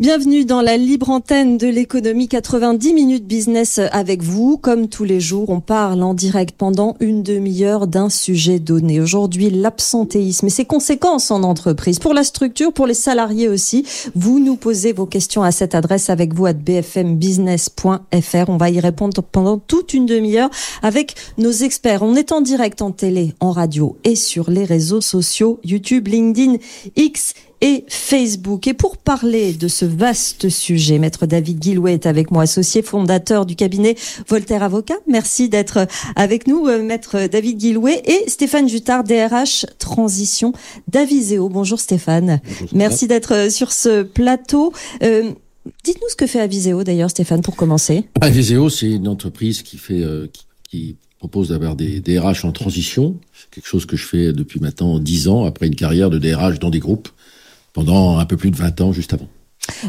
Bienvenue dans la libre antenne de l'économie 90 minutes business avec vous. Comme tous les jours, on parle en direct pendant une demi-heure d'un sujet donné. Aujourd'hui, l'absentéisme et ses conséquences en entreprise, pour la structure, pour les salariés aussi. Vous nous posez vos questions à cette adresse avec vous à bfmbusiness.fr. On va y répondre pendant toute une demi-heure avec nos experts. On est en direct en télé, en radio et sur les réseaux sociaux YouTube, LinkedIn, X et Facebook. Et pour parler de ce vaste sujet, Maître David Guillouet est avec moi, associé fondateur du cabinet Voltaire Avocat. Merci d'être avec nous, euh, Maître David Guillouet et Stéphane Jutard, DRH Transition d'Aviseo. Bonjour Stéphane. Merci d'être euh, sur ce plateau. Euh, Dites-nous ce que fait Aviseo d'ailleurs, Stéphane, pour commencer. Aviseo, c'est une entreprise qui fait, euh, qui, qui, propose d'avoir des DRH en transition. C'est quelque chose que je fais depuis maintenant dix ans, après une carrière de DRH dans des groupes pendant un peu plus de 20 ans juste avant.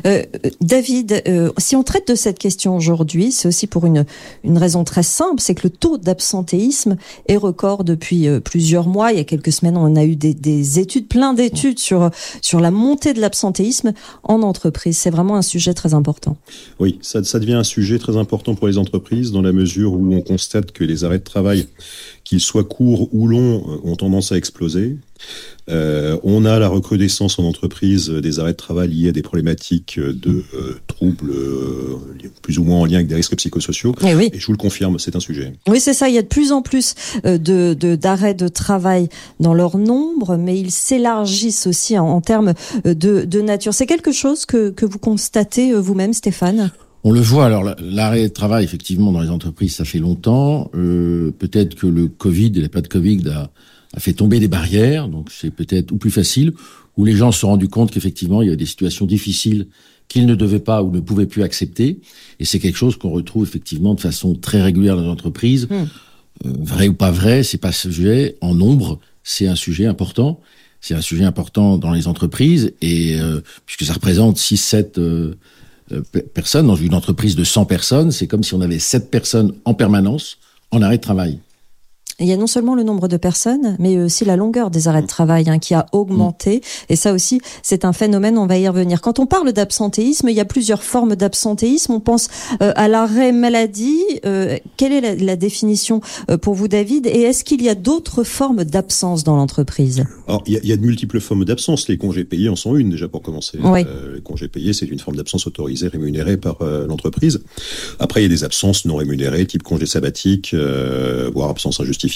Euh, David, euh, si on traite de cette question aujourd'hui, c'est aussi pour une, une raison très simple, c'est que le taux d'absentéisme est record depuis euh, plusieurs mois. Il y a quelques semaines, on a eu des, des études, plein d'études sur, sur la montée de l'absentéisme en entreprise. C'est vraiment un sujet très important. Oui, ça, ça devient un sujet très important pour les entreprises dans la mesure où on constate que les arrêts de travail, qu'ils soient courts ou longs, ont tendance à exploser. Euh, on a la recrudescence en entreprise des arrêts de travail liés à des problématiques de euh, troubles euh, plus ou moins en lien avec des risques psychosociaux. Et, oui. et je vous le confirme, c'est un sujet. Oui, c'est ça. Il y a de plus en plus euh, de d'arrêts de, de, travail dans leur nombre, mais ils s'élargissent aussi en, en termes de, de nature. C'est quelque chose que, que vous constatez vous-même, Stéphane? On le voit, alors l'arrêt de travail, effectivement, dans les entreprises, ça fait longtemps. Euh, peut-être que le Covid, il n'y a pas de Covid, a, a fait tomber des barrières, donc c'est peut-être ou plus facile, où les gens se sont rendus compte qu'effectivement, il y a des situations difficiles qu'ils ne devaient pas ou ne pouvaient plus accepter. Et c'est quelque chose qu'on retrouve effectivement de façon très régulière dans les entreprises. Mmh. Euh, vrai ou pas vrai, c'est pas ce sujet. En nombre, c'est un sujet important. C'est un sujet important dans les entreprises et euh, puisque ça représente 6 7 euh, personnes dans une entreprise de 100 personnes, c'est comme si on avait 7 personnes en permanence en arrêt de travail. Il y a non seulement le nombre de personnes, mais aussi la longueur des arrêts de travail hein, qui a augmenté. Et ça aussi, c'est un phénomène, on va y revenir. Quand on parle d'absentéisme, il y a plusieurs formes d'absentéisme. On pense euh, à l'arrêt maladie. Euh, quelle est la, la définition euh, pour vous, David? Et est-ce qu'il y a d'autres formes d'absence dans l'entreprise? Alors, il y, a, il y, a, de multiples formes d'absence. Les congés payés en sont une, déjà, pour commencer. Oui. les congés payés, c'est une forme d'absence autorisée, rémunérée par l'entreprise. Après, il y a des absences non rémunérées, type congé sabbatique, voire absence injustifiée.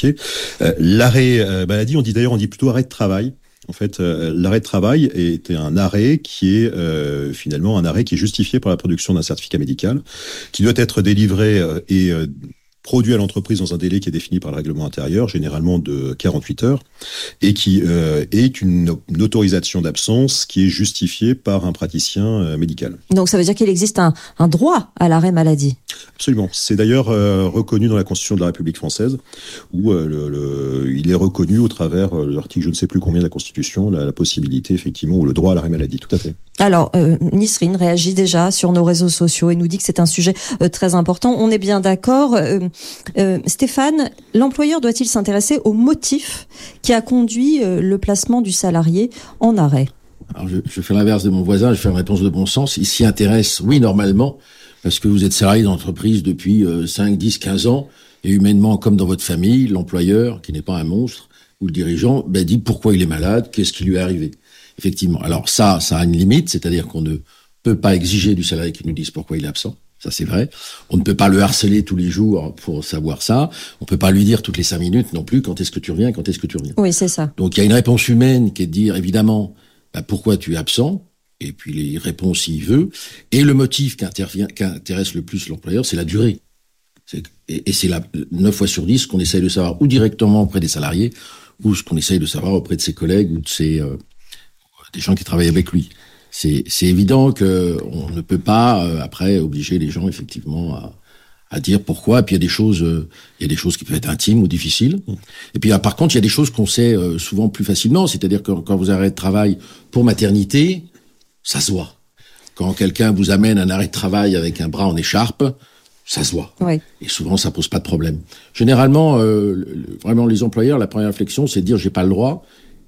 Euh, L'arrêt euh, maladie, on dit d'ailleurs, on dit plutôt arrêt de travail. En fait, euh, l'arrêt de travail est un arrêt qui est finalement un arrêt qui est justifié par la production d'un certificat médical, qui doit être délivré et produit à l'entreprise dans un délai qui est défini par le règlement intérieur, généralement de 48 heures, et qui euh, est une, une autorisation d'absence qui est justifiée par un praticien euh, médical. Donc ça veut dire qu'il existe un, un, droit à l'arrêt maladie Absolument. C'est d'ailleurs euh, reconnu dans la Constitution de la République française, où le, le, il est reconnu au travers de l'article je ne sais plus combien de la Constitution, la, la, possibilité effectivement, ou le droit à l'arrêt maladie, tout à fait. Alors, euh, Nisrine réagit déjà sur nos réseaux sociaux et nous dit que c'est un sujet euh, très important. On est bien d'accord. Euh, Stéphane, l'employeur doit-il s'intéresser au motif qui a conduit le placement du salarié en arrêt? Alors, je, fais l'inverse de mon voisin, je fais une réponse de bon sens. Il s'y intéresse, oui, normalement, parce que vous êtes salarié d'entreprise depuis euh, 5, 10, 15 ans, et humainement, comme dans votre famille, l'employeur, qui n'est pas un monstre, ou le dirigeant, ben, dit pourquoi il est malade, qu'est-ce qui lui est arrivé? Effectivement. Alors ça, ça a une limite, c'est-à-dire qu'on ne peut pas exiger du salarié qu'il nous dise pourquoi il est absent. Ça, c'est vrai. On ne peut pas le harceler tous les jours pour savoir ça. On peut pas lui dire toutes les cinq minutes non plus quand est-ce que tu reviens, quand est-ce que tu reviens. Oui, c'est ça. Donc, il y a une réponse humaine qui est de dire, évidemment, bah, pourquoi tu es absent, et puis les réponses s'il veut. Et le motif qui, intervient, qui intéresse le plus l'employeur, c'est la durée. Et, et c'est là, 9 fois sur 10 qu'on essaye de savoir ou directement auprès des salariés, ou ce qu'on essaye de savoir auprès de ses collègues ou de ses... Euh, des gens qui travaillent avec lui. C'est évident que on ne peut pas euh, après obliger les gens effectivement à, à dire pourquoi. Et puis il y a des choses, euh, il y a des choses qui peuvent être intimes ou difficiles. Et puis ah, par contre, il y a des choses qu'on sait euh, souvent plus facilement. C'est-à-dire que quand vous arrêtez de travail pour maternité, ça se voit. Quand quelqu'un vous amène un arrêt de travail avec un bras en écharpe, ça se voit. Et souvent, ça pose pas de problème. Généralement, euh, vraiment, les employeurs, la première réflexion, c'est de dire j'ai pas le droit.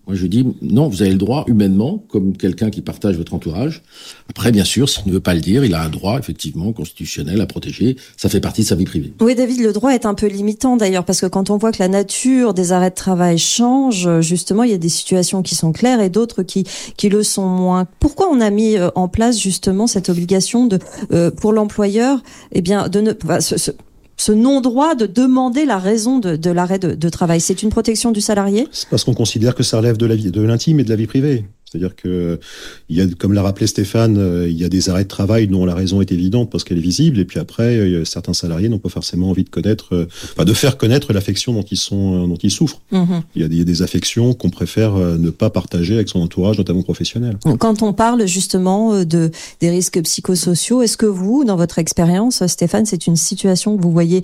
Moi, je dis non, vous avez le droit humainement, comme quelqu'un qui partage votre entourage. Après, bien sûr, s'il ne veut pas le dire, il a un droit effectivement constitutionnel à protéger. Ça fait partie de sa vie privée. Oui, David, le droit est un peu limitant d'ailleurs, parce que quand on voit que la nature des arrêts de travail change, justement, il y a des situations qui sont claires et d'autres qui qui le sont moins. Pourquoi on a mis euh, en place justement cette obligation de euh, pour l'employeur, eh bien, de ne ce non-droit de demander la raison de, l'arrêt de, de, travail. C'est une protection du salarié? C'est parce qu'on considère que ça relève de l'intime et de la vie privée. C'est-à-dire que, il y a, comme l'a rappelé Stéphane, euh, il y a des arrêts de travail dont la raison est évidente parce qu'elle est visible, et puis après, euh, certains salariés n'ont pas forcément envie de connaître, euh, enfin, de faire connaître l'affection dont ils sont, dont ils souffrent. Mhm. Il, y a des, des, affections qu'on préfère ne pas partager avec son entourage, notamment professionnel. Quand on parle justement de des risques psychosociaux, est-ce que vous, dans votre expérience, Stéphane, c'est une situation que vous voyez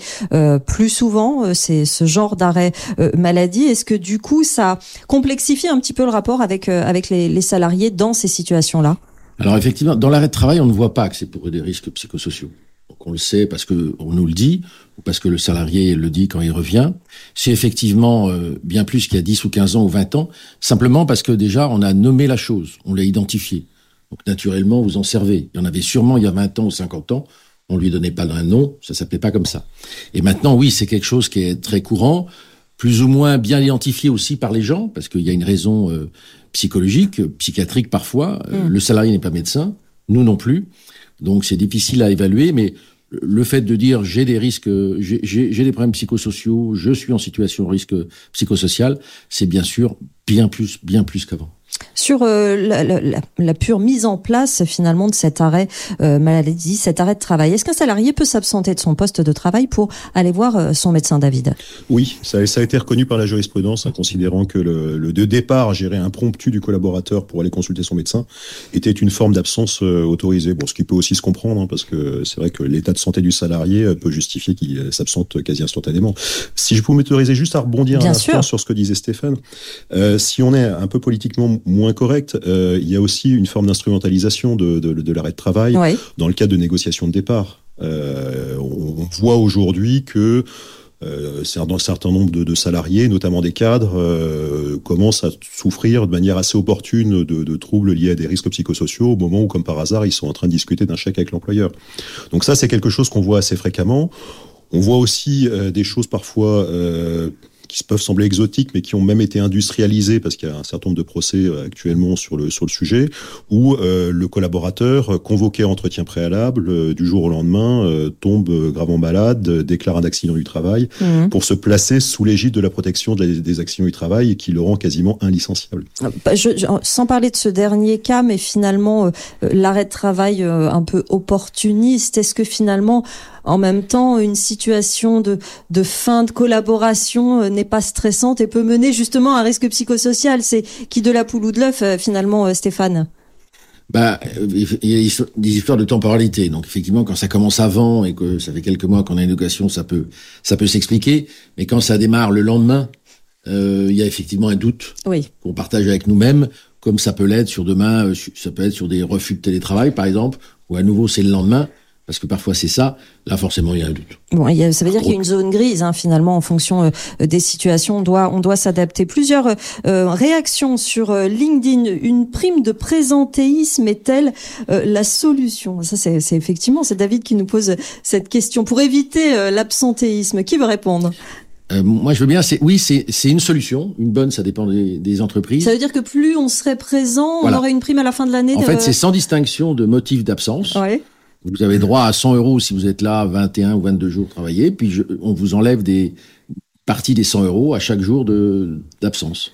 plus souvent, c'est ce genre d'arrêt maladie? Est-ce que du coup, ça complexifie un petit peu le rapport avec avec les les salariés dans ces situations-là Alors effectivement, dans l'arrêt de travail, on ne voit pas que c'est pour des risques psychosociaux. Donc on le sait parce que on nous le dit ou parce que le salarié le dit quand il revient. C'est effectivement euh, bien plus qu'il y a 10 ou 15 ans ou 20 ans, simplement parce que déjà on a nommé la chose, on l'a identifié. Donc naturellement, vous en servez. Il y en avait sûrement il y a 20 ans ou 50 ans, on lui donnait pas un nom, ça s'appelait pas comme ça. Et maintenant, oui, c'est quelque chose qui est très courant, plus ou moins bien identifié aussi par les gens, parce qu'il y a une raison euh, psychologique, psychiatrique parfois. Euh, mm. Le salarié n'est pas médecin, nous non plus. Donc c'est difficile à évaluer, mais le fait de dire j'ai des risques, j'ai des problèmes psychosociaux, je suis en situation de risque psychosocial, c'est bien sûr bien plus, bien plus qu'avant sur euh, la, la, la, pure mise en place finalement de cet arrêt euh, maladie, cet arrêt de travail. Est-ce qu'un salarié peut s'absenter de son poste de travail pour aller voir euh, son médecin David? Oui, ça, ça, a été reconnu par la jurisprudence, en considérant que le, le, de départ géré impromptu du collaborateur pour aller consulter son médecin était une forme d'absence euh, autorisée. Bon, ce qui peut aussi se comprendre, hein, parce que c'est vrai que l'état de santé du salarié peut justifier qu'il s'absente quasi instantanément. Si je peux m'autoriser juste à rebondir un instant sur ce que disait Stéphane, si on est un peu politiquement moins correct, euh, il y a aussi une forme d'instrumentalisation de, de, de l'arrêt de travail dans le cadre de négociations de départ. Euh, on, voit aujourd'hui que euh, un certain nombre de, de, salariés, notamment des cadres, euh, commencent à souffrir de manière assez opportune de, de, troubles liés à des risques psychosociaux au moment où, comme par hasard, ils sont en train de discuter d'un chèque avec l'employeur. Donc ça, c'est quelque chose qu'on voit assez fréquemment. On voit aussi euh, des choses parfois euh, qui peuvent sembler exotiques, mais qui ont même été industrialisés, parce qu'il y a un certain nombre de procès euh, actuellement sur le, sur le sujet, où euh, le collaborateur, convoqué à entretien préalable, euh, du jour au lendemain, tombe gravement malade, déclare un accident du travail, mmh. pour se placer sous l'égide de la protection des, accidents du travail, et qui le rend quasiment inlicenciable. Bah, je, sans parler de ce dernier cas, mais finalement, l'arrêt de travail un peu opportuniste, est-ce que finalement, en même temps, une situation de, de fin de collaboration euh, n'est pas stressante et peut mener justement à un risque psychosocial. C'est qui de la poule ou de l'œuf, euh, finalement, euh, Stéphane? Bah, il y a des histoires de temporalité. Donc effectivement, quand ça commence avant et que ça fait quelques mois qu'on a une éducation, ça peut, ça peut s'expliquer. Mais quand ça démarre le lendemain, euh, il y a effectivement un doute oui. qu'on partage avec nous-mêmes, comme ça peut l'être sur demain, ça peut être sur des refus de télétravail par exemple, ou à nouveau c'est le lendemain parce que parfois c'est ça, là forcément il y a un doute. Bon, il y a, ça veut dire qu'il y a une zone grise hein, finalement en fonction euh, des situations. On doit, on doit s'adapter. Plusieurs euh, réactions sur euh, LinkedIn. Une prime de présentéisme est-elle la solution? Ça c'est effectivement c'est David qui nous pose cette question pour éviter l'absentéisme. Qui veut répondre? Moi, je veux bien. C'est oui, c'est c'est une solution, une bonne. Ça dépend des, des, entreprises. Ça veut dire que plus on serait présent, on aurait une prime à la fin de l'année. En fait, c'est sans distinction de motif d'absence. Ouais. Vous avez droit à 100 euros si vous êtes là 21 ou 22 jours travaillés, puis je, on vous enlève des parties des 100 euros à chaque jour de d'absence.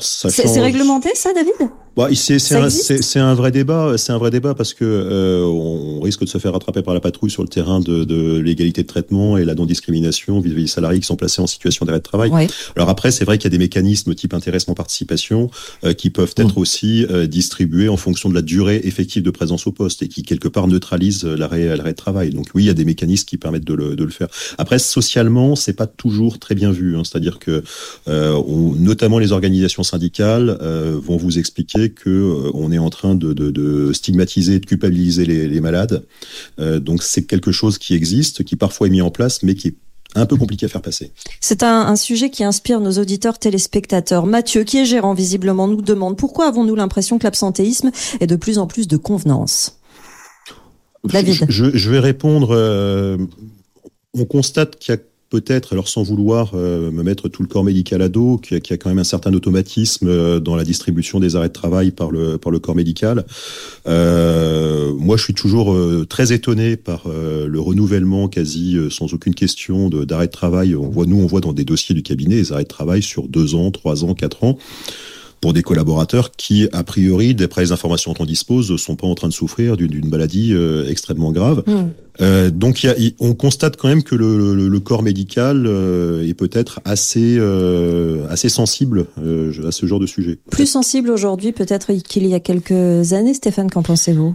C'est réglementé ça, David? Bah, c'est un, un, vrai débat. C'est un vrai débat parce que euh, on risque de se faire rattraper par la patrouille sur le terrain de, de l'égalité de traitement et la non-discrimination vis-à-vis des salariés qui sont placés en situation d'arrêt de travail. Alors après, c'est vrai qu'il y a des mécanismes type intéressement-participation euh, qui peuvent être mmh. aussi euh, distribués en fonction de la durée effective de présence au poste et qui quelque part neutralisent l'arrêt de travail. Donc oui, il y a des mécanismes qui permettent de le, de le faire. Après, socialement, c'est pas toujours très bien vu. Hein. C'est-à-dire que on, notamment les organisations syndicales vont vous expliquer justifier que on est en train de, de, de stigmatiser, de culpabiliser les, les malades. donc c'est quelque chose qui existe, qui parfois est mis en place, mais qui est un peu compliqué à faire passer. C'est un, un, sujet qui inspire nos auditeurs téléspectateurs. Mathieu, qui est gérant visiblement, nous demande pourquoi avons-nous l'impression que l'absentéisme est de plus en plus de convenance? David. Je, je vais répondre. Euh, on constate qu'il y a peut-être, alors sans vouloir euh, me mettre tout le corps médical à dos, qu'il y, a quand même un certain automatisme euh, dans la distribution des arrêts de travail par le, corps médical. Euh, moi, je suis toujours très étonné par le renouvellement quasi sans aucune question d'arrêt de, de, travail. On voit, nous, on voit dans des dossiers du cabinet les arrêts de travail sur deux ans, trois ans, quatre ans pour des collaborateurs qui, a priori, d'après les informations dont on dispose, sont pas en train de souffrir d'une maladie euh, extrêmement grave. Mm. Euh, donc, y a, y, on constate quand même que le, le, le corps médical euh, est peut-être assez euh, assez sensible euh, à ce genre de sujet. Plus sensible aujourd'hui, peut-être qu'il y a quelques années, Stéphane. Qu'en pensez-vous?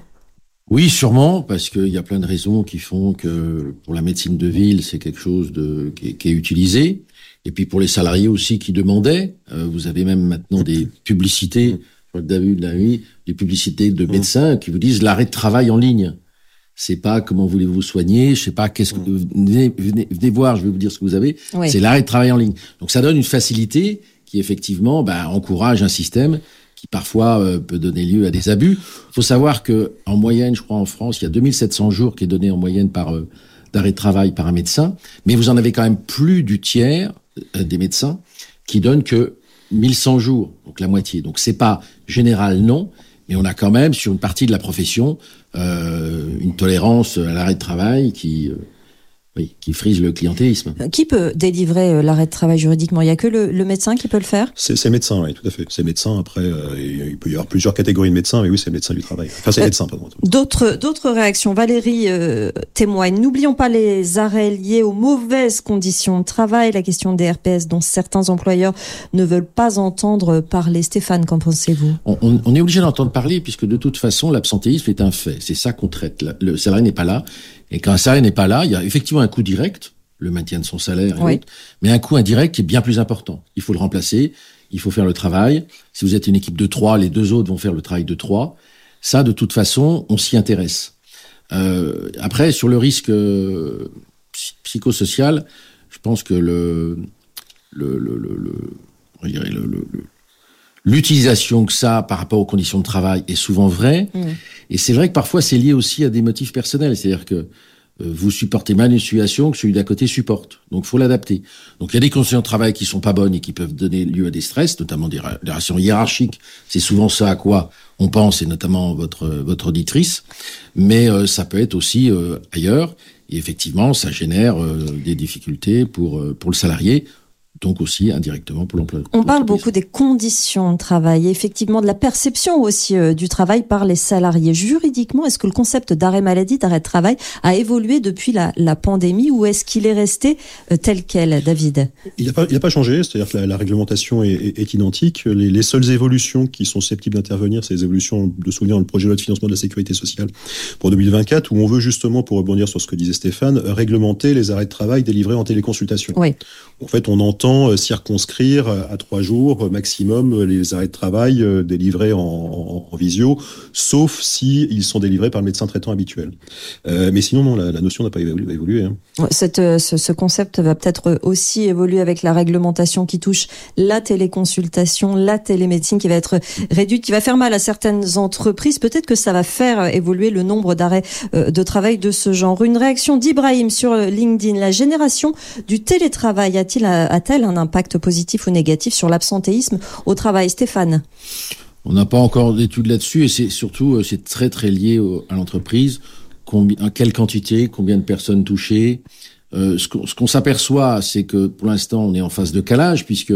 Oui, sûrement, parce qu'il y a plein de raisons qui font que pour la médecine de ville, c'est quelque chose de, qui, est, qui est utilisé. Et puis pour les salariés aussi qui demandaient, euh, vous avez même maintenant des publicités, je crois que David l'a vu, des publicités de médecins qui vous disent l'arrêt de travail en ligne. C'est pas comment voulez-vous soigner, je sais pas qu'est-ce que venez, venez, venez, voir, je vais vous dire ce que vous avez. Oui. C'est l'arrêt de travail en ligne. Donc ça donne une facilité qui effectivement bah, encourage un système qui parfois euh, peut donner lieu à des abus. Il faut savoir que en moyenne, je crois en France, il y a 2700 jours qui est donné en moyenne par euh, d'arrêt de travail par un médecin, mais vous en avez quand même plus du tiers des médecins qui donnent que 1100 jours, donc la moitié. Donc c'est pas général non, mais on a quand même sur une partie de la profession euh, une tolérance à l'arrêt de travail qui euh, oui, qui frise le clientélisme. Qui peut délivrer euh, l'arrêt de travail juridiquement? Il y a que le, le, médecin qui peut le faire? C'est le médecin, oui, tout à fait. C'est médecin. Après, euh, il peut y avoir plusieurs catégories de médecins, mais oui, c'est le médecin du travail. Enfin, c'est euh, médecin, pardon. D'autres d'autres réactions? Valérie euh, témoigne. N'oublions pas les arrêts liés aux mauvaises conditions de travail, la question des RPS dont certains employeurs ne veulent pas entendre parler. Stéphane, qu'en pensez-vous? On, on, on, est obligé d'entendre parler puisque de toute façon, l'absentéisme est un fait. C'est ça qu'on traite. Le salarié n'est pas là. Et quand un salarié n'est pas là, il y a effectivement un coût direct, le maintien de son salaire, et oui. autres, mais un coût indirect qui est bien plus important. Il faut le remplacer, il faut faire le travail. Si vous êtes une équipe de trois, les deux autres vont faire le travail de trois. Ça, de toute façon, on s'y intéresse. Euh, après, sur le risque euh, psychosocial, je pense que le, le, le, le, le l'utilisation que ça par rapport aux conditions de travail est souvent vraie. Mmh. Et c'est vrai que parfois c'est lié aussi à des motifs personnels. C'est-à-dire que euh, vous supportez mal une situation que celui d'à côté supporte. Donc, faut l'adapter. Donc, il y a des conditions de travail qui sont pas bonnes et qui peuvent donner lieu à des stress, notamment des relations hiérarchiques. C'est souvent ça à quoi on pense, et notamment votre votre auditrice. Mais euh, ça peut être aussi euh, ailleurs. Et effectivement, ça génère euh, des difficultés pour pour le salarié donc aussi indirectement pour l'emploi. On parle beaucoup des conditions de travail et effectivement de la perception aussi euh, du travail par les salariés. Juridiquement, est-ce que le concept d'arrêt maladie, d'arrêt de travail a évolué depuis la, la pandémie ou est-ce qu'il est resté euh, tel quel, David? Il n'a pas, pas, changé, c'est-à-dire que la, la réglementation est, est, est identique. Les, les, seules évolutions qui sont susceptibles d'intervenir, c'est les évolutions de souvenir dans le projet de loi de financement de la sécurité sociale pour 2024, où on veut justement, pour rebondir sur ce que disait Stéphane, réglementer les arrêts de travail délivrés en téléconsultation. Oui. En fait, on entend euh, circonscrire à trois jours maximum les arrêts de travail euh, délivrés en, visio, sauf si sont délivrés par le médecin traitant habituel. Euh, mais sinon, non, la, notion n'a pas évolué. hein. Cette, euh, ce, ce, concept va peut-être aussi évoluer avec la réglementation qui touche la téléconsultation, la télémédecine qui va être réduite, qui va faire mal à certaines entreprises. Peut-être que ça va faire évoluer le nombre d'arrêts de travail de ce genre. Une réaction d'Ibrahim sur LinkedIn. La génération du télétravail a-t-il a-t-elle un impact positif ou négatif sur l'absentéisme au travail Stéphane? On n'a pas encore d'études là-dessus et c'est surtout euh, c'est très très lié à l'entreprise. Combien, quelle quantité, combien de personnes touchées? Euh, ce qu'on qu s'aperçoit, c'est que pour l'instant, on est en phase de calage puisque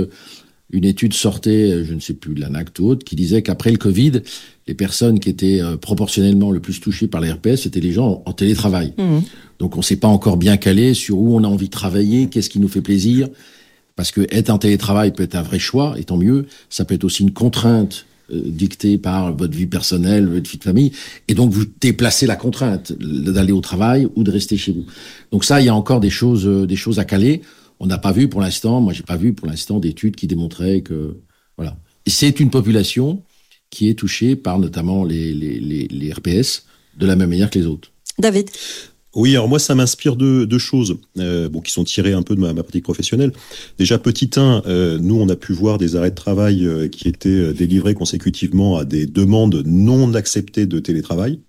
une étude sortait, je ne sais plus, de l'ANACT ou autre, qui disait qu'après le Covid, les personnes qui étaient euh, proportionnellement le plus touchées par les RPS, c'était les gens en, en télétravail. Mmh. Donc on ne s'est pas encore bien calé sur où on a envie de travailler, qu'est-ce qui nous fait plaisir. Parce que être en télétravail peut être un vrai choix, et tant mieux. Ça peut être aussi une contrainte euh, dictée par votre vie personnelle, votre vie de famille, et donc vous déplacez la contrainte d'aller au travail ou de rester chez vous. Donc ça, il y a encore des choses, euh, des choses à caler. On n'a pas vu pour l'instant, moi j'ai pas vu pour l'instant d'études qui démontraient que voilà. C'est une population qui est touché par notamment les, les, les RPS de la même manière que les autres. David? Oui, alors moi, ça m'inspire deux, choses, euh, bon, qui sont tirées un peu de ma, ma pratique professionnelle. Déjà, petit 1, euh, nous, on a pu voir des arrêts de travail euh, qui étaient euh, délivrés consécutivement à des demandes non acceptées de télétravail.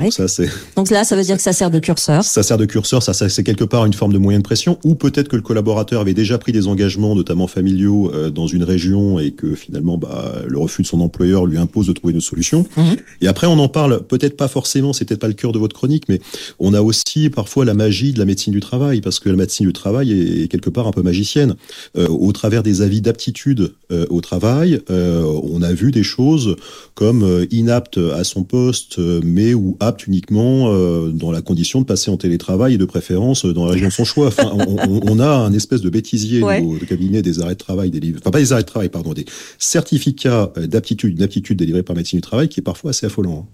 Oui. Ça, c'est Donc là, ça veut dire que ça sert de curseur. ça sert de curseur, ça, ça c'est quelque part une forme de moyen de pression, ou peut-être que le collaborateur avait déjà pris des engagements, notamment familiaux, euh, dans une région et que finalement, bah, le refus de son employeur lui impose de trouver une solution. Mhm. Et après, on en parle peut-être pas forcément, c'est peut-être pas le cœur de votre chronique, mais on a aussi parfois la magie de la médecine du travail, parce que la médecine du travail est, quelque part un peu magicienne. Euh, au travers des avis d'aptitude euh, au travail, on a vu des choses comme inapte à son poste, mais ou apte uniquement euh, dans la condition de passer en télétravail et de préférence euh, dans la région de son choix. Enfin, on, a un espèce de bêtisier Ouais. au cabinet des arrêts de travail délivrés, enfin pas des arrêts de travail, pardon, des certificats euh, d'aptitude, d'aptitude délivrés par médecine du travail, qui est parfois assez affolant.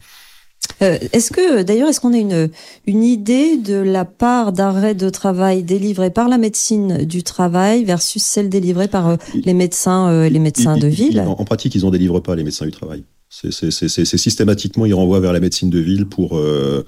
Euh, est-ce que, d'ailleurs, est-ce qu'on a une, une idée de la part d'arrêt de travail délivrée par la médecine du travail versus celle délivrée par euh, les médecins, euh, les médecins Ils- de ils- ville? en pratique, ils en délivrent pas les médecins du travail. C'est systématiquement, ils renvoient vers la médecine de ville pour euh,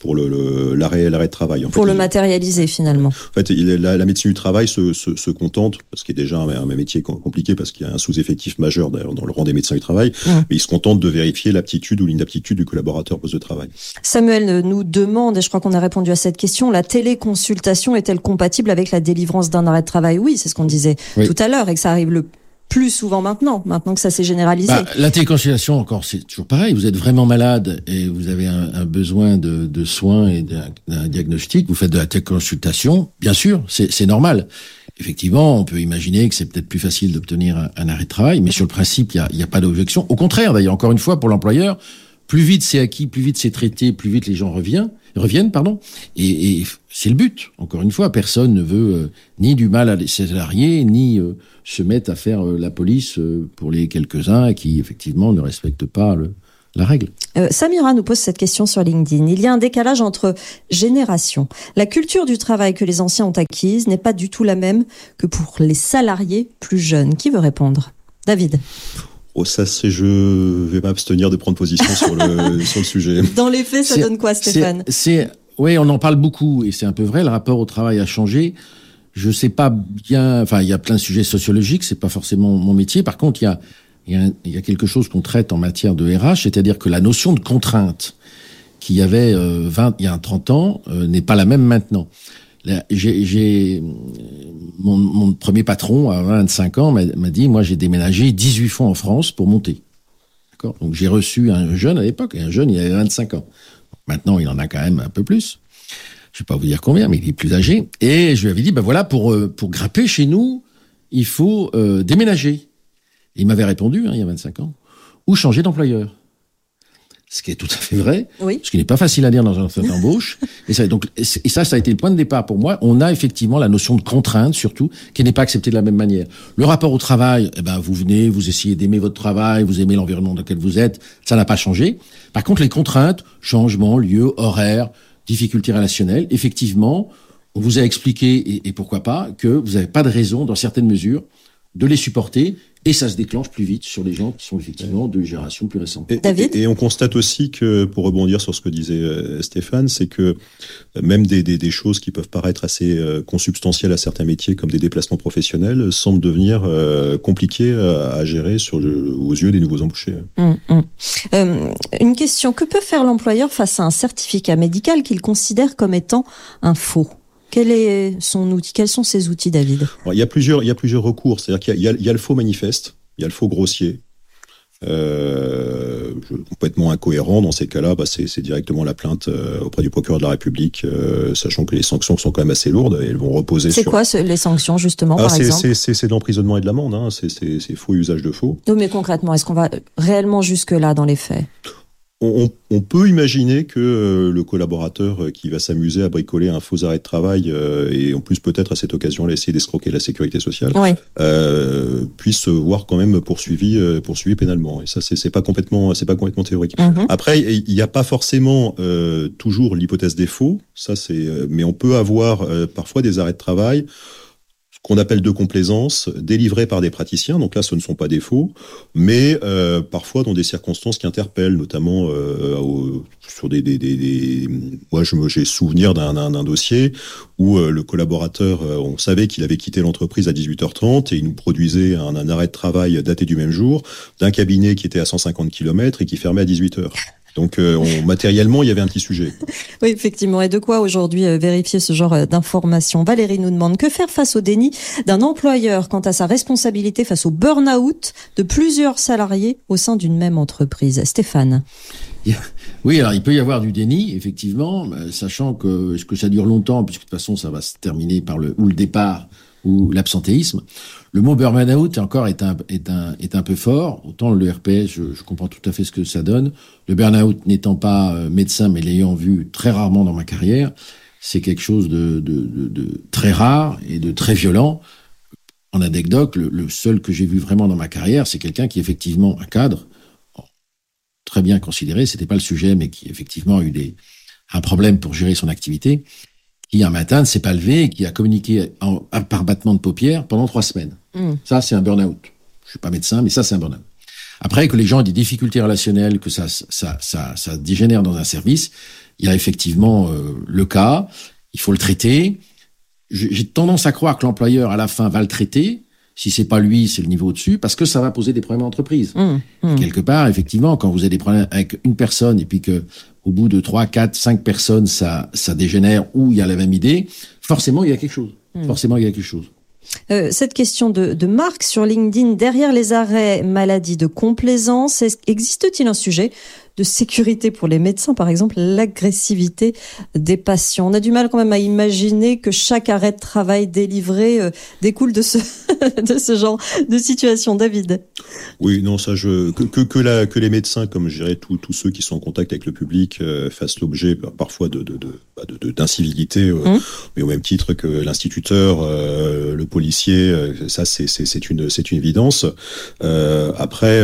pour le- le- l'arrêt l'arrêt de travail. En pour fait, le matérialiser finalement En fait, il la, la médecine du travail se, se, se contente, parce qu'il est déjà un, un métier com- compliqué, parce qu'il y a un sous-effectif majeur dans le rang des médecins du travail, Mmh. mais il se contente de vérifier l'aptitude ou l'inaptitude du collaborateur au poste de travail. Samuel euh, nous demande, et je crois qu'on a répondu à cette question, la téléconsultation est-elle compatible avec la délivrance d'un arrêt de travail? Oui, c'est ce qu'on disait Oui. tout à l'heure, et que ça arrive le plus souvent maintenant, maintenant que ça s'est généralisé. Bah, la téléconsultation, encore, c'est toujours pareil. Vous êtes vraiment malade et vous avez un, besoin de, soins et d'un diagnostic. Vous faites de la téléconsultation, bien sûr, c'est normal. Effectivement, on peut imaginer que c'est peut-être plus facile d'obtenir un, arrêt de travail, mais sur le principe, il n'y a pas d'objection. Au contraire, d'ailleurs, encore une fois, pour l'employeur, plus vite c'est acquis, plus vite c'est traité, plus vite les gens reviennent, reviennent, pardon. Et, c'est le but. Encore une fois, personne ne veut euh, ni du mal à ses salariés, ni euh, se mettre à faire euh, la police pour les quelques-uns qui effectivement ne respectent pas la règle. Samira nous pose cette question sur LinkedIn. Il y a un décalage entre générations. La culture du travail que les anciens ont acquise n'est pas du tout la même que pour les salariés plus jeunes. Qui veut répondre? David. Oh, ça, c'est, je vais m'abstenir de prendre position sur le, sur le sujet. Dans les faits, ça donne quoi, Stéphane? C'est, oui, on en parle beaucoup et c'est un peu vrai. Le rapport au travail a changé. Je sais pas bien. Enfin, il y a plein de sujets sociologiques. C'est pas forcément mon métier. Par contre, il y a, il y a, y quelque chose qu'on traite en matière de RH, c'est-à-dire que la notion de contrainte qu'il y avait euh, 20, il y a 30 ans euh, n'est pas la même maintenant. Là, J'ai, mon, premier patron à 25 ans m'a dit, moi j'ai déménagé 18 fois en France pour monter. D'accord? Donc j'ai reçu un jeune à l'époque, un jeune il avait 25 ans. Maintenant il en a quand même un peu plus. Je vais pas vous dire combien, mais il est plus âgé. Et je lui avais dit, ben voilà, pour euh, pour grimper chez nous, il faut euh, déménager. Il m'avait répondu, hein, il y a 25 ans, ou changer d'employeur. Ce qui est tout à fait vrai, Oui. ce qui n'est pas facile à dire dans un entretien d'embauche. Et ça, donc, et ça, ça a été le point de départ pour moi. On a effectivement la notion de contrainte, surtout, qui n'est pas acceptée de la même manière. Le rapport au travail, eh ben, vous venez, vous essayez d'aimer votre travail, vous aimez l'environnement dans lequel vous êtes, ça n'a pas changé. Par contre, les contraintes, changement, lieu, horaire, difficultés relationnelles, effectivement, on vous a expliqué, et, et pourquoi pas, que vous n'avez pas de raison, dans certaines mesures, de les supporter, et ça se déclenche plus vite sur les gens qui sont effectivement de génération plus récente. Et, David et- et on constate aussi que, pour rebondir sur ce que disait euh, Stéphane, c'est que euh, même des, des, des choses qui peuvent paraître assez euh, consubstantielles à certains métiers, comme des déplacements professionnels, semblent devenir euh, compliquées à, à gérer sur le- aux yeux des nouveaux embauchés. Hum. Euh, une question. Que peut faire l'employeur face à un certificat médical qu'il considère comme étant un faux? Quel est son outil Quels sont ses outils, David? Alors, il y a plusieurs, il y a plusieurs recours. C'est-à-dire qu'il y a, il y a- le faux manifeste, il y a le faux grossier. Euh, complètement incohérent dans ces cas-là, bah, c'est c'est directement la plainte euh, auprès du procureur de la République, euh, sachant que les sanctions sont quand même assez lourdes et elles vont reposer C'est sur. quoi ce- les sanctions, justement, Ah, par c'est- exemple? c'est c'est- c'est l'emprisonnement et de l'amende. Hein. C'est- C'est c'est faux usage de faux. Non, mais concrètement, est-ce qu'on va réellement jusque-là dans les faits? On, on- peut imaginer que euh, le collaborateur euh, qui va s'amuser à bricoler un faux arrêt de travail euh, et en plus peut-être à cette occasion-là essayer d'escroquer la sécurité sociale euh, puisse se voir quand même poursuivi, poursuivi pénalement. Et ça, c'est pas complètement, c'est pas complètement théorique. Mhm. Après, il n'y a pas forcément euh, toujours l'hypothèse des faux, ça c'est, mais on peut avoir euh, parfois des arrêts de travail qu'on appelle de complaisance, délivrés par des praticiens. Donc là, ce ne sont pas des faux, mais euh, parfois dans des circonstances qui interpellent, notamment euh, au, sur des, des, des, des... moi, j'ai souvenir d'un dossier où euh, le collaborateur, euh, on savait qu'il avait quitté l'entreprise à 18h30 et il nous produisait un, un arrêt de travail daté du même jour d'un cabinet qui était à 150 km et qui fermait à 18h. Donc euh, on, matériellement, il y avait un petit sujet. oui, effectivement. Et de quoi aujourd'hui euh, vérifier ce genre euh, d'informations? Valérie nous demande que faire face au déni d'un employeur quant à sa responsabilité face au burn-out de plusieurs salariés au sein d'une même entreprise? Stéphane. Oui, alors il peut y avoir du déni, effectivement, sachant que, que ça dure longtemps, puisque de toute façon ça va se terminer par le ou le départ l'absentéisme. Le mot burn-out encore est un, est, un, est un peu fort. Autant le RPS, je, comprends tout à fait ce que ça donne. Le burn-out n'étant pas euh, médecin, mais l'ayant vu très rarement dans ma carrière, c'est quelque chose de, de, de, de, très rare et de très violent. En anecdote, le, le seul que j'ai vu vraiment dans ma carrière, c'est quelqu'un qui effectivement un cadre très bien considéré, c'était pas le sujet, mais qui effectivement a eu des, un problème pour gérer son activité qui un matin ne s'est pas levé et qui a communiqué en, par battement de paupières pendant trois semaines. Mm. Ça, c'est un burn-out. Je suis pas médecin, mais ça, c'est un burn-out. Après, que les gens aient des difficultés relationnelles, que ça, ça, ça, ça dégénère dans un service, il y a effectivement euh, le cas. Il faut le traiter. J'ai tendance à croire que l'employeur, à la fin, va le traiter. Si c'est pas lui, c'est le niveau au-dessus, parce que ça va poser des problèmes à l'entreprise. Mmh, mmh. Quelque part, effectivement, quand vous avez des problèmes avec une personne et puis que au bout de trois, quatre, cinq personnes, ça, ça dégénère ou il y a la même idée, forcément, il y a quelque chose. Mmh. Forcément, il y a quelque chose. Euh, cette question de, de Marc sur LinkedIn, derrière les arrêts maladie de complaisance, existe-t-il un sujet de sécurité pour les médecins, par exemple l'agressivité des patients. On a du mal quand même à imaginer que chaque arrêt de travail délivré euh, découle de ce, de ce genre de situation. David Oui, non, ça, je, que, que, que, la, que les médecins, comme je dirais, tous ceux qui sont en contact avec le public, euh, fassent l'objet parfois de, de, euh, mmh. mais au même titre que l'instituteur, euh, le policier, euh, ça c'est une, c'est une évidence. après,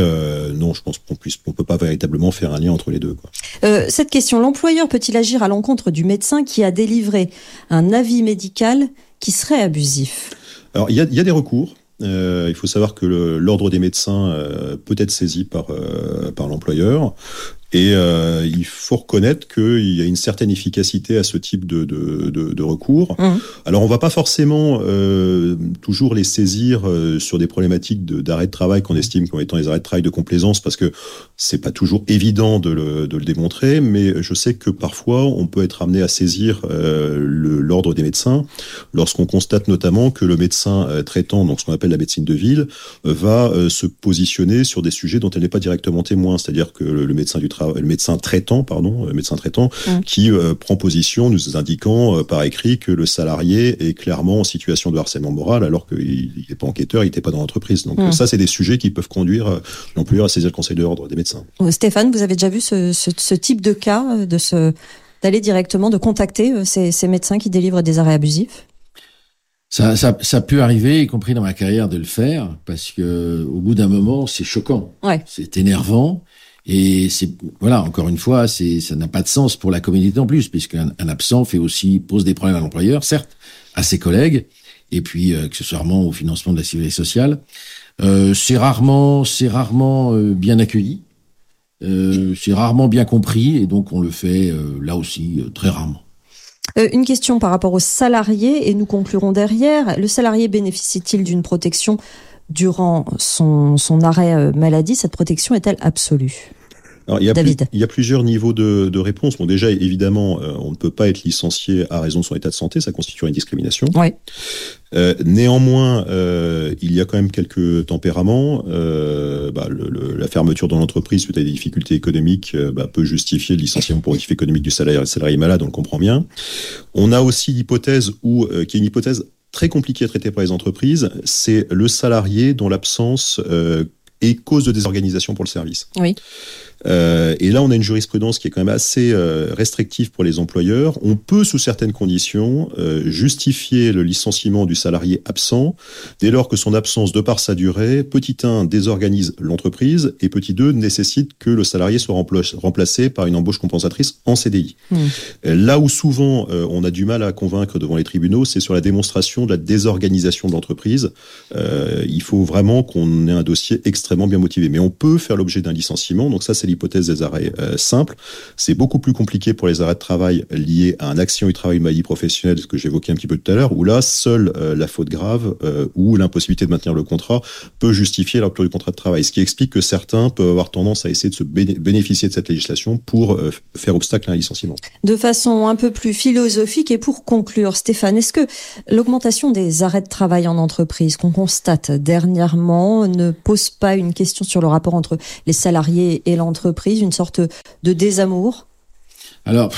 non, je pense qu'on puisse, on peut pas véritablement faire un entre les deux. Quoi. Euh, cette question, l'employeur peut-il agir à l'encontre du médecin qui a délivré un avis médical qui serait abusif? Alors, il y a, y a, des recours. Euh, il faut savoir que l'ordre des médecins euh, peut être saisi par, euh, par l'employeur. Et euh, il faut reconnaître qu'il y a une certaine efficacité à ce type de, de, de, de recours. Mmh. Alors on va pas forcément euh, toujours les saisir euh, sur des problématiques d'arrêt de, travail qu'on estime comme étant des arrêts de travail de complaisance parce que c'est pas toujours évident de le, de le, démontrer. Mais je sais que parfois on peut être amené à saisir l'ordre des médecins lorsqu'on constate notamment que le médecin traitant, donc ce qu'on appelle la médecine de ville, va se positionner sur des sujets dont elle n'est pas directement témoin, c'est-à-dire que le, le médecin du travail le médecin traitant, pardon, le médecin traitant, mmh. qui euh, prend position, nous indiquant euh, par écrit que le salarié est clairement en situation de harcèlement moral, alors qu'il n'est pas enquêteur, il n'était pas dans l'entreprise. Donc mmh. ça, c'est des sujets qui peuvent conduire euh, l'employeur à saisir le conseil de l'ordre des médecins. Stéphane, vous avez déjà vu ce, ce, ce type de cas, de ce d'aller directement, de contacter ces, ces médecins qui délivrent des arrêts abusifs? Ça, ça, ça peut arriver, y compris dans ma carrière, de le faire, parce que au bout d'un moment, c'est choquant, ouais. c'est énervant, et c'est voilà, encore une fois, c'est ça n'a pas de sens pour la communauté en plus, puisqu'un un absent fait aussi pose des problèmes à l'employeur, certes, à ses collègues, et puis euh, accessoirement au financement de la sécurité sociale. Euh, c'est rarement, c'est rarement euh, bien accueilli, euh, c'est rarement bien compris, et donc on le fait euh, là aussi euh, très rarement. une question par rapport aux salariés, et nous conclurons derrière. Le salarié bénéficie-t-il d'une protection durant son, son arrêt maladie Cette protection est-elle absolue? Alors, il, y a David. Plus, il y a plusieurs niveaux de, de réponse. Bon, déjà, évidemment, euh, on ne peut pas être licencié à raison de son état de santé, ça constitue une discrimination. Ouais. Euh, néanmoins, euh, il y a quand même quelques tempéraments. Euh, bah, le, le, la fermeture dans l'entreprise suite à des difficultés économiques bah, peut justifier le licenciement pour motif économique du salarié, le salarié malade, on le comprend bien. On a aussi l'hypothèse où, euh, qui est une hypothèse très compliquée à traiter par les entreprises, c'est le salarié dont l'absence euh, est cause de désorganisation pour le service. Euh, et là, on a une jurisprudence qui est quand même assez euh, restrictive pour les employeurs. On peut, sous certaines conditions, euh, justifier le licenciement du salarié absent dès lors que son absence, de par sa durée, petit 1, désorganise l'entreprise et petit 2, nécessite que le salarié soit remplacé par une embauche compensatrice en CDI. Mmh. Là où souvent on a du mal à convaincre devant les tribunaux, c'est sur la démonstration de la désorganisation de l'entreprise. il faut vraiment qu'on ait un dossier extrêmement bien motivé. Mais on peut faire l'objet d'un licenciement. Donc ça, c'est l'hypothèse des arrêts euh, simples. C'est beaucoup plus compliqué pour les arrêts de travail liés à un accident du travail, maladie professionnelle, ce que j'évoquais un petit peu tout à l'heure, où là, seule euh, la faute grave euh, ou l'impossibilité de maintenir le contrat peut justifier la rupture du contrat de travail. Ce qui explique que certains peuvent avoir tendance à essayer de se bénéficier de cette législation pour faire obstacle à un licenciement. De façon un peu plus philosophique et pour conclure, Stéphane, est-ce que l'augmentation des arrêts de travail en entreprise qu'on constate dernièrement ne pose pas une question sur le rapport entre les salariés et l'entreprise, une sorte de désamour Alors,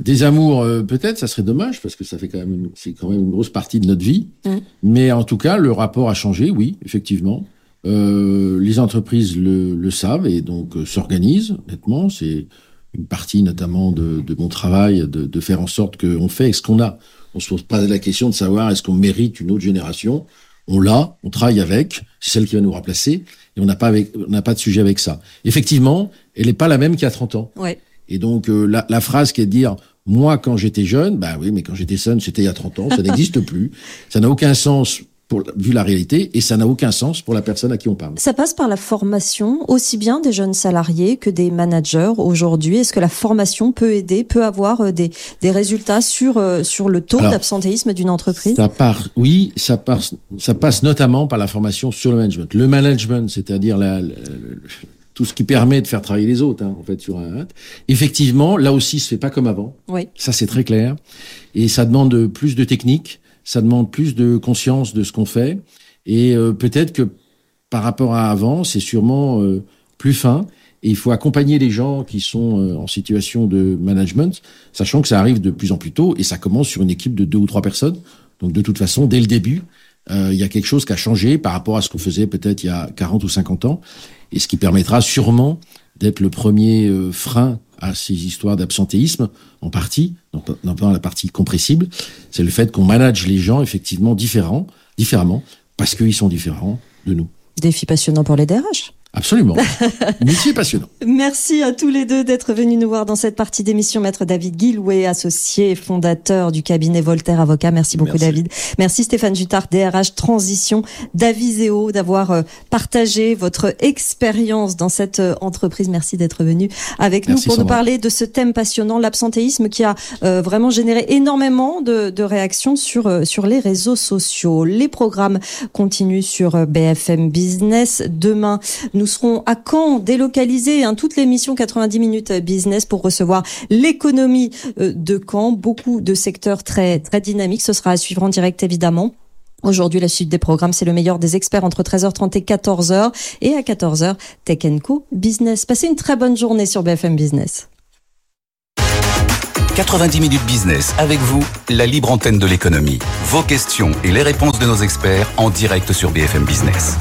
désamour, euh, peut-être, ça serait dommage parce que ça fait quand même, c'est quand même une grosse partie de notre vie. Mm. Mais en tout cas, le rapport a changé, oui, effectivement. Euh, les entreprises le, savent et donc euh, s'organisent. Honnêtement, c'est une partie notamment de, mon travail de, faire en sorte qu'on fait ce qu'on a. On se pose pas la question de savoir est-ce qu'on mérite une autre génération on l'a, on travaille avec, c'est celle qui va nous remplacer, et on n'a pas avec, on n'a pas de sujet avec ça. Effectivement, elle n'est pas la même qu'il y a 30 ans. Ouais. Et donc euh, la, la, phrase qui est de dire moi quand j'étais jeune, bah oui, mais quand j'étais jeune, c'était il y a 30 ans, ça n'existe plus. Ça n'a aucun sens vu la réalité, et ça n'a aucun sens pour la personne à qui on parle. Ça passe par la formation, aussi bien des jeunes salariés que des managers aujourd'hui. Est-ce que la formation peut aider, peut avoir euh, des, des résultats sur, euh, sur le taux d'absentéisme d'une entreprise? Ça part, oui, ça, passe, ça passe notamment par la formation sur le management. Le management, c'est-à-dire la, tout ce qui permet de faire travailler les autres, hein, en fait, sur un. Effectivement, là aussi, se fait pas comme avant. Oui. Ça, c'est très clair, et ça demande plus de techniques ça demande plus de conscience de ce qu'on fait. Et euh, peut-être que par rapport à avant, c'est sûrement euh, plus fin. Et il faut accompagner les gens qui sont euh, en situation de management, sachant que ça arrive de plus en plus tôt et ça commence sur une équipe de deux ou trois personnes. Donc de toute façon, dès le début, il y a quelque chose qui a changé par rapport à ce qu'on faisait peut-être il y a 40 ou 50 ans, et ce qui permettra sûrement d'être le premier frein à ces histoires d'absentéisme, en partie, dans la partie compressible, c'est le fait qu'on manage les gens effectivement différents, différemment, parce qu'ils sont différents de nous. Défi passionnant pour les DRH. Absolument. Métier passionnant. Merci à tous les deux d'être venus nous voir dans cette partie d'émission. Maître David Guilouet, associé fondateur du cabinet Voltaire Avocat. Merci beaucoup David. Merci Stéphane Jutard, DRH Transition d'Aviseo, d'avoir euh, partagé votre expérience dans cette euh, entreprise. Merci d'être venu avec nous pour nous parler de ce thème passionnant, l'absentéisme qui a euh, vraiment généré énormément de, de réactions sur, sur les réseaux sociaux. Les programmes continuent sur BFM Business. Demain, nous nous serons à Caen, délocalisés, hein, toute l'émission 90 minutes business pour recevoir l'économie euh, de Caen. Beaucoup de secteurs très, très dynamiques. Ce sera à suivre en direct, évidemment. Aujourd'hui, la suite des programmes, c'est le meilleur des experts entre 13h30 et 14h. Et à 14h, Tech Co Business. Passez une très bonne journée sur BFM Business. 90 minutes business avec vous, la libre antenne de l'économie. Vos questions et les réponses de nos experts en direct sur BFM Business.